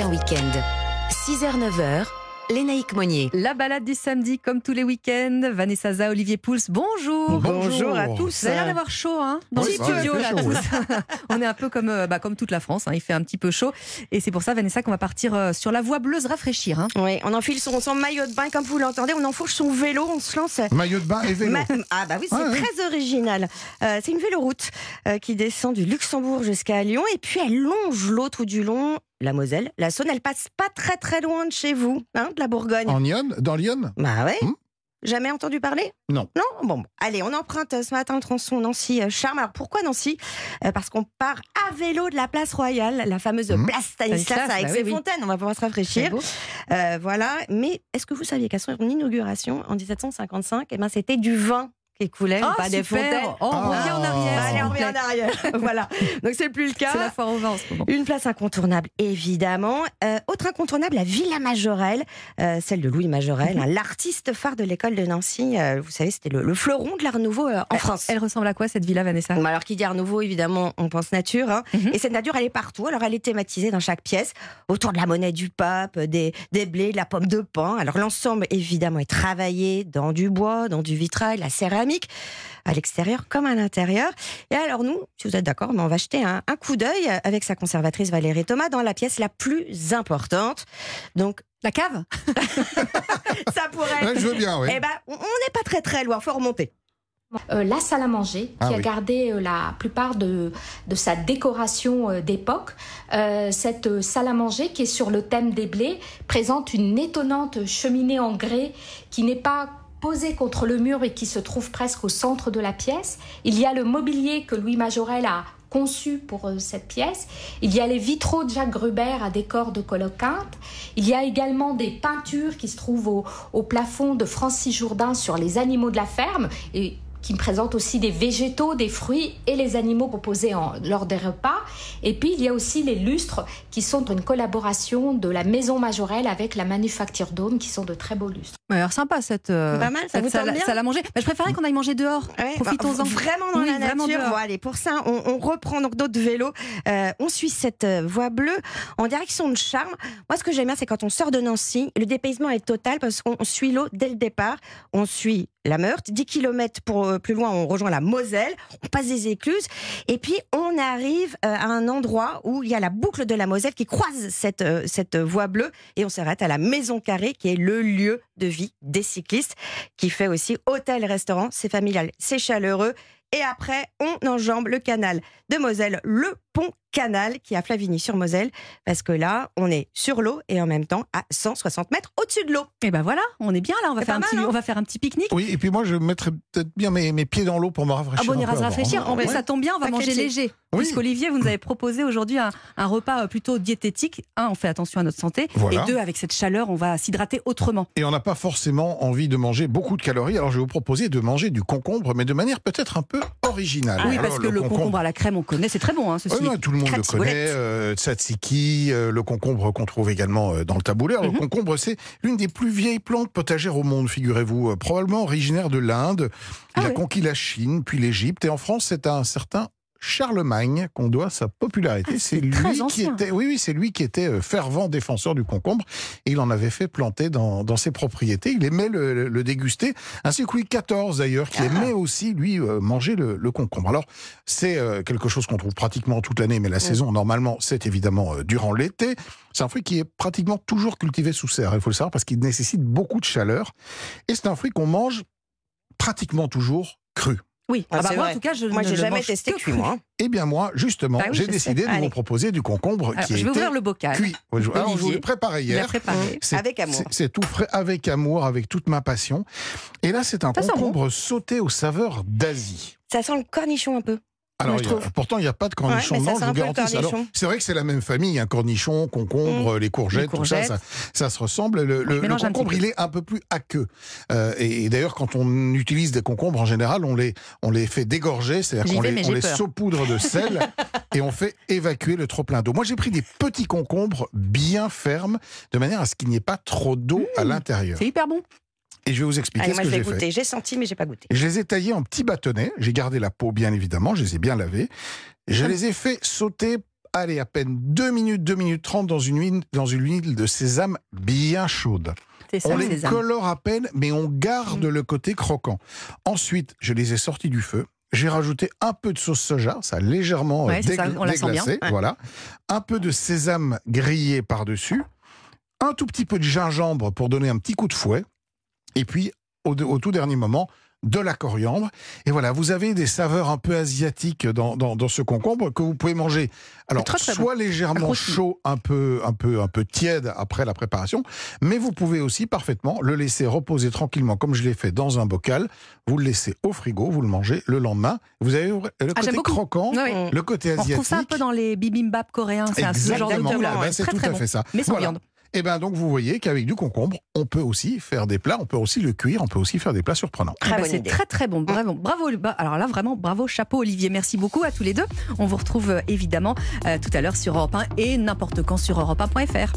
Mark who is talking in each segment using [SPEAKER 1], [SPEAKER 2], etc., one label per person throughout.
[SPEAKER 1] un week-end. 6h-9h, Lénaïque Monnier.
[SPEAKER 2] La balade du samedi, comme tous les week-ends. Vanessa Za, Olivier Pouls, bonjour.
[SPEAKER 3] Bonjour à tous.
[SPEAKER 2] Vous avez l'air d'avoir chaud, hein, dans
[SPEAKER 3] Oui,
[SPEAKER 2] le
[SPEAKER 3] ouais,
[SPEAKER 2] studio,
[SPEAKER 3] il fait
[SPEAKER 2] là,
[SPEAKER 3] chaud,
[SPEAKER 2] tous. On est un peu comme, euh, bah, comme toute la France, hein, il fait un petit peu chaud. Et c'est pour ça, Vanessa, qu'on va partir euh, sur la voie bleue se rafraîchir. hein.
[SPEAKER 3] Oui, on enfile son, son maillot de bain, comme vous l'entendez, on enfourche son vélo, on se lance.
[SPEAKER 4] Maillot de bain et vélo.
[SPEAKER 3] Ma- Ah bah oui, c'est
[SPEAKER 4] Ouais, ouais.
[SPEAKER 3] très original. Euh, c'est une véloroute euh, qui descend du Luxembourg jusqu'à Lyon et puis elle longe l'autre du long, la Moselle. La Saône, elle passe pas très très loin de chez vous, hein, de la Bourgogne.
[SPEAKER 4] En Lyon Dans Lyon?
[SPEAKER 3] Bah ouais.
[SPEAKER 4] Hmm?
[SPEAKER 3] Jamais entendu parler?
[SPEAKER 4] Non.
[SPEAKER 3] Non? Bon, allez, on emprunte euh, ce matin le tronçon Nancy-Charme. Alors pourquoi Nancy? Euh, Parce qu'on part à vélo de la place Royale, la fameuse
[SPEAKER 4] Hmm.
[SPEAKER 3] place Stanislas avec
[SPEAKER 2] bah
[SPEAKER 3] ses
[SPEAKER 2] oui, oui.
[SPEAKER 3] fontaines. On va pouvoir se rafraîchir. Euh, voilà. Mais est-ce que vous saviez qu'à son inauguration en 1755, eh ben, c'était du vin? Qui coulait,
[SPEAKER 2] Ah,
[SPEAKER 3] pas des fontaines
[SPEAKER 2] Oh, on
[SPEAKER 4] Ah.
[SPEAKER 2] revient en arrière.
[SPEAKER 3] Bah,
[SPEAKER 2] s'il
[SPEAKER 3] Allez, on revient en arrière. voilà. Donc c'est plus le cas.
[SPEAKER 2] C'est la foire au vin en ce moment.
[SPEAKER 3] Une place incontournable, évidemment. Euh, autre incontournable, la Villa Majorelle, euh, celle de Louis Majorelle, hein, l'artiste phare de l'école de Nancy. Euh, vous savez, c'était le, le fleuron de l'Art Nouveau en France.
[SPEAKER 2] Elle ressemble à quoi cette villa, Vanessa?
[SPEAKER 3] Bon, alors, qui dit Art Nouveau, évidemment, on pense nature. hein.
[SPEAKER 2] Mhm.
[SPEAKER 3] Et cette nature, elle est partout. Alors, elle est thématisée dans chaque pièce, autour de la monnaie du pape, des, des blés, de la pomme de pain. Alors, l'ensemble, évidemment, est travaillé dans du bois, dans du vitrail, la céramique, à l'extérieur comme à l'intérieur. Et alors, nous, si vous êtes d'accord, ben, on va jeter un, un coup d'œil avec sa conservatrice Valérie Thomas dans la pièce la plus importante. Donc,
[SPEAKER 2] La cave
[SPEAKER 3] ça pourrait
[SPEAKER 4] Ouais. Je veux bien, oui.
[SPEAKER 3] Eh ben, on n'est pas très très loin, faut remonter.
[SPEAKER 5] Euh, la salle à manger, qui
[SPEAKER 4] Ah
[SPEAKER 5] a
[SPEAKER 4] oui.
[SPEAKER 5] gardé euh, la plupart de, de sa décoration euh, d'époque. Euh, cette euh, salle à manger, qui est sur le thème des blés, présente une étonnante cheminée en grès qui n'est pas posée contre le mur et qui se trouve presque au centre de la pièce. Il y a le mobilier que Louis Majorel a conçu pour euh, cette pièce. Il y a les vitraux de Jacques Gruber à décor de coloquinte. Il y a également des peintures qui se trouvent au, au plafond de Francis Jourdain sur les animaux de la ferme et qui me présente aussi des végétaux, des fruits et les animaux proposés en- lors des repas. Et puis il y a aussi les lustres qui sont une collaboration de la Maison Majorelle avec la Manufacture d'Aume qui sont de très beaux lustres.
[SPEAKER 2] Ouais, alors sympa cette, euh,
[SPEAKER 3] Pas mal, ça
[SPEAKER 2] cette salle,
[SPEAKER 3] bien
[SPEAKER 2] salle à manger. Mais je préférais qu'on aille manger dehors.
[SPEAKER 3] Ouais,
[SPEAKER 2] Profitons-en.
[SPEAKER 3] bah, vraiment dans
[SPEAKER 2] Oui,
[SPEAKER 3] la
[SPEAKER 2] vraiment
[SPEAKER 3] nature.
[SPEAKER 2] dehors.
[SPEAKER 3] Bon, allez, pour ça, on, on reprend donc d'autres vélos. Euh, on suit cette euh, voie bleue en direction de Charmes. Moi, ce que j'aime bien, c'est quand on sort de Nancy, le dépaysement est total parce qu'on suit l'eau dès le départ. On suit la Meurthe. 10 km pour, euh, plus loin, on rejoint la Moselle. On passe des écluses. Et puis, on arrive euh, à un endroit où il y a la boucle de la Moselle qui croise cette, euh, cette voie bleue. Et on s'arrête à la Maison Carrée, qui est le lieu de vie des cyclistes, qui fait aussi hôtel-restaurant. C'est familial, c'est chaleureux. Et après, on enjambe le canal de Moselle, le pont canal qui est à Flavigny-sur-Moselle, parce que là, on est sur l'eau et en même temps à 160 mètres au-dessus de l'eau.
[SPEAKER 2] Et ben voilà, on est bien là. On va,
[SPEAKER 3] C'est
[SPEAKER 2] faire un,
[SPEAKER 3] pas
[SPEAKER 2] petit,
[SPEAKER 3] mal, hein
[SPEAKER 2] on va faire un petit pique-nique.
[SPEAKER 4] Oui, et puis moi, je mettrais peut-être bien mes, mes pieds dans l'eau pour me rafraîchir.
[SPEAKER 2] Ah bon, on ira se rafraîchir.
[SPEAKER 4] Ouais.
[SPEAKER 2] ça tombe bien, on va
[SPEAKER 3] Pas
[SPEAKER 2] manger léger.
[SPEAKER 4] Oui.
[SPEAKER 2] Puisqu'Olivier, vous nous avez proposé aujourd'hui un, un repas euh, plutôt diététique. Un, on fait attention à notre santé.
[SPEAKER 4] Voilà.
[SPEAKER 2] Et deux, avec cette chaleur, on va s'hydrater autrement.
[SPEAKER 4] Et on n'a pas forcément envie de manger beaucoup de calories. Alors, je vais vous proposer de manger du concombre, mais de manière peut-être un peu originale.
[SPEAKER 2] oui,
[SPEAKER 4] Alors,
[SPEAKER 2] parce que le concombre... à la crème, on connaît, c'est très bon, hein, ceci.
[SPEAKER 4] Tout le monde le connaît, euh, tzatziki, euh, le concombre qu'on trouve également euh, dans le taboulé. Alors,
[SPEAKER 2] Mhm.
[SPEAKER 4] Le concombre, c'est l'une des plus vieilles plantes potagères au monde, figurez-vous, euh, probablement originaire de l'Inde. Il
[SPEAKER 2] Ah
[SPEAKER 4] a conquis la Chine, puis l'Égypte, et en France, c'est un certain Charlemagne qu'on doit sa popularité.
[SPEAKER 2] Ah,
[SPEAKER 4] c'est lui qui était, oui, oui, c'est lui qui était euh, fervent défenseur du concombre, et il en avait fait planter dans, dans ses propriétés. Il aimait le, le- déguster, ainsi que Louis XIV d'ailleurs, qui aimait aussi lui euh, manger le, le concombre. Alors c'est euh, quelque chose qu'on trouve pratiquement toute l'année, mais la saison normalement c'est évidemment durant l'été. C'est un fruit qui est pratiquement toujours cultivé sous serre. Il faut le savoir parce qu'il nécessite beaucoup de chaleur, et c'est un fruit qu'on mange pratiquement toujours cru.
[SPEAKER 2] Oui,
[SPEAKER 3] Ah,
[SPEAKER 2] Ah bah, moi,
[SPEAKER 3] vrai.
[SPEAKER 2] en tout cas, je
[SPEAKER 3] Moi, j'ai jamais
[SPEAKER 2] mange
[SPEAKER 3] testé cuit, moi. hein.
[SPEAKER 4] Eh bien moi, justement,
[SPEAKER 2] Bah oui,
[SPEAKER 4] j'ai
[SPEAKER 2] je sais.
[SPEAKER 4] décidé de
[SPEAKER 3] Allez.
[SPEAKER 4] vous proposer du concombre
[SPEAKER 2] Alors,
[SPEAKER 4] qui
[SPEAKER 2] je vais ouvrir le bocal.
[SPEAKER 4] cuit. Alors, je vous
[SPEAKER 2] Olivier.
[SPEAKER 4] l'ai préparé hier.
[SPEAKER 2] préparé.
[SPEAKER 4] C'est-
[SPEAKER 3] Avec amour.
[SPEAKER 4] c'est- tout frais, avec amour, avec toute ma passion. Et là, c'est un
[SPEAKER 2] Ça
[SPEAKER 4] concombre sauté aux saveurs d'Asie.
[SPEAKER 3] Ça sent le cornichon un peu.
[SPEAKER 4] Alors,
[SPEAKER 3] je
[SPEAKER 4] a- pourtant, il n'y a pas de cornichon
[SPEAKER 3] Ouais, sent
[SPEAKER 4] je vous garantis. Alors, c'est vrai que c'est la même famille, un cornichon, concombre, les courgettes,
[SPEAKER 2] Les
[SPEAKER 4] tout ça, ça, ça se ressemble. Le, concombre, il est un peu plus aqueux. Euh, et et d'ailleurs, quand on utilise des concombres, en général, on les, on les fait dégorger, c'est-à-dire qu'on les, on saupoudre de sel et on fait évacuer le trop-plein d'eau. Moi, j'ai pris des petits concombres bien fermes, de manière à ce qu'il n'y ait pas trop d'eau à l'intérieur.
[SPEAKER 2] C'est hyper bon.
[SPEAKER 4] Et je vais vous expliquer
[SPEAKER 3] Allez,
[SPEAKER 4] ce
[SPEAKER 3] moi,
[SPEAKER 4] que j'ai fait.
[SPEAKER 3] J'ai senti, mais j'ai pas goûté.
[SPEAKER 4] Je les ai taillés en petits bâtonnets. J'ai gardé la peau, bien évidemment. Je les ai bien lavés. Je les ai fait sauter allez, à peine 2 minutes, 2 minutes 30 dans une huile, dans une huile de sésame bien chaude.
[SPEAKER 2] C'est ça,
[SPEAKER 4] On les
[SPEAKER 2] sésame.
[SPEAKER 4] colore à peine, mais on garde le côté croquant. Ensuite, je les ai sortis du feu. J'ai rajouté un peu de sauce soja, ça a légèrement euh,
[SPEAKER 2] Ouais, c'est ça, on
[SPEAKER 4] déglacé, voilà. Un peu de sésame grillé par-dessus, un tout petit peu de gingembre pour donner un petit coup de fouet, et puis au, au tout dernier moment, de la coriandre. Et voilà, vous avez des saveurs un peu asiatiques dans, dans, dans ce concombre que vous pouvez manger. Alors,
[SPEAKER 2] Très, très
[SPEAKER 4] soit légèrement chaud, un peu, un peu, un peu tiède après la préparation, mais vous pouvez aussi parfaitement le laisser reposer tranquillement, comme je l'ai fait dans un bocal. Vous le laissez au frigo, vous le mangez le lendemain. Vous avez le
[SPEAKER 2] Ah,
[SPEAKER 4] côté
[SPEAKER 2] j'aime beaucoup.
[SPEAKER 4] croquant,
[SPEAKER 2] Oui,
[SPEAKER 4] le côté
[SPEAKER 2] On
[SPEAKER 4] asiatique.
[SPEAKER 2] retrouve ça un peu dans les bibimbap coréens. C'est un- ce genre de là.
[SPEAKER 4] Eh ben, c'est
[SPEAKER 2] Très
[SPEAKER 4] tout
[SPEAKER 2] très
[SPEAKER 4] à
[SPEAKER 2] bon.
[SPEAKER 4] fait ça.
[SPEAKER 2] Mais sans
[SPEAKER 4] Voilà.
[SPEAKER 2] viande.
[SPEAKER 4] Et bien donc vous voyez qu'avec du concombre, on peut aussi faire des plats, on peut aussi le cuire, on peut aussi faire des plats surprenants.
[SPEAKER 3] Très
[SPEAKER 2] Ah bah,
[SPEAKER 3] bonne
[SPEAKER 2] c'est très très bon. Bravo. Bravo. bah, Alors là, vraiment, bravo, chapeau, Olivier. Merci beaucoup à tous les deux. On vous retrouve euh, évidemment euh, tout à l'heure sur Europe 1 et n'importe quand sur europe1.fr.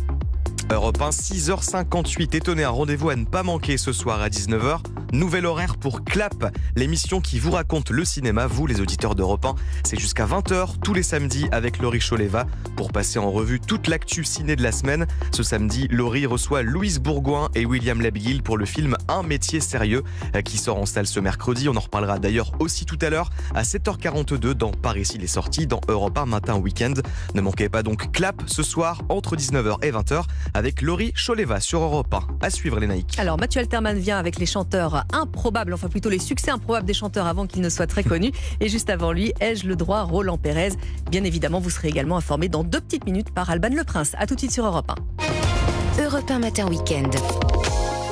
[SPEAKER 6] Europe 1, 6h58. Étonné, un rendez-vous à ne pas manquer ce soir à 19h. Nouvel horaire pour Clap, l'émission qui vous raconte le cinéma, vous les auditeurs d'Europe 1. C'est jusqu'à 20h tous les samedis avec Laurie Choleva pour passer en revue toute l'actu ciné de la semaine. Ce samedi, Laurie reçoit Louise Bourgoin et William Labguil pour le film Un métier sérieux euh, qui sort en salle ce mercredi. On en reparlera d'ailleurs aussi tout à l'heure à 7h42 dans Paris s'il est sorti dans Europe 1 matin week-end. Ne manquez pas donc Clap ce soir entre 19h et 20h avec Laurie Choleva sur Europe 1. À suivre les Nike.
[SPEAKER 2] Alors, Mathieu Alterman vient avec les chanteurs improbables, enfin plutôt les succès improbables des chanteurs avant qu'ils ne soient très connus. Et juste avant lui, ai-je le droit, Roland Pérez? Bien évidemment, vous serez également informé dans deux petites minutes par Alban Le Prince. À tout de suite sur Europe 1.
[SPEAKER 1] Europe 1 Matin Week-end.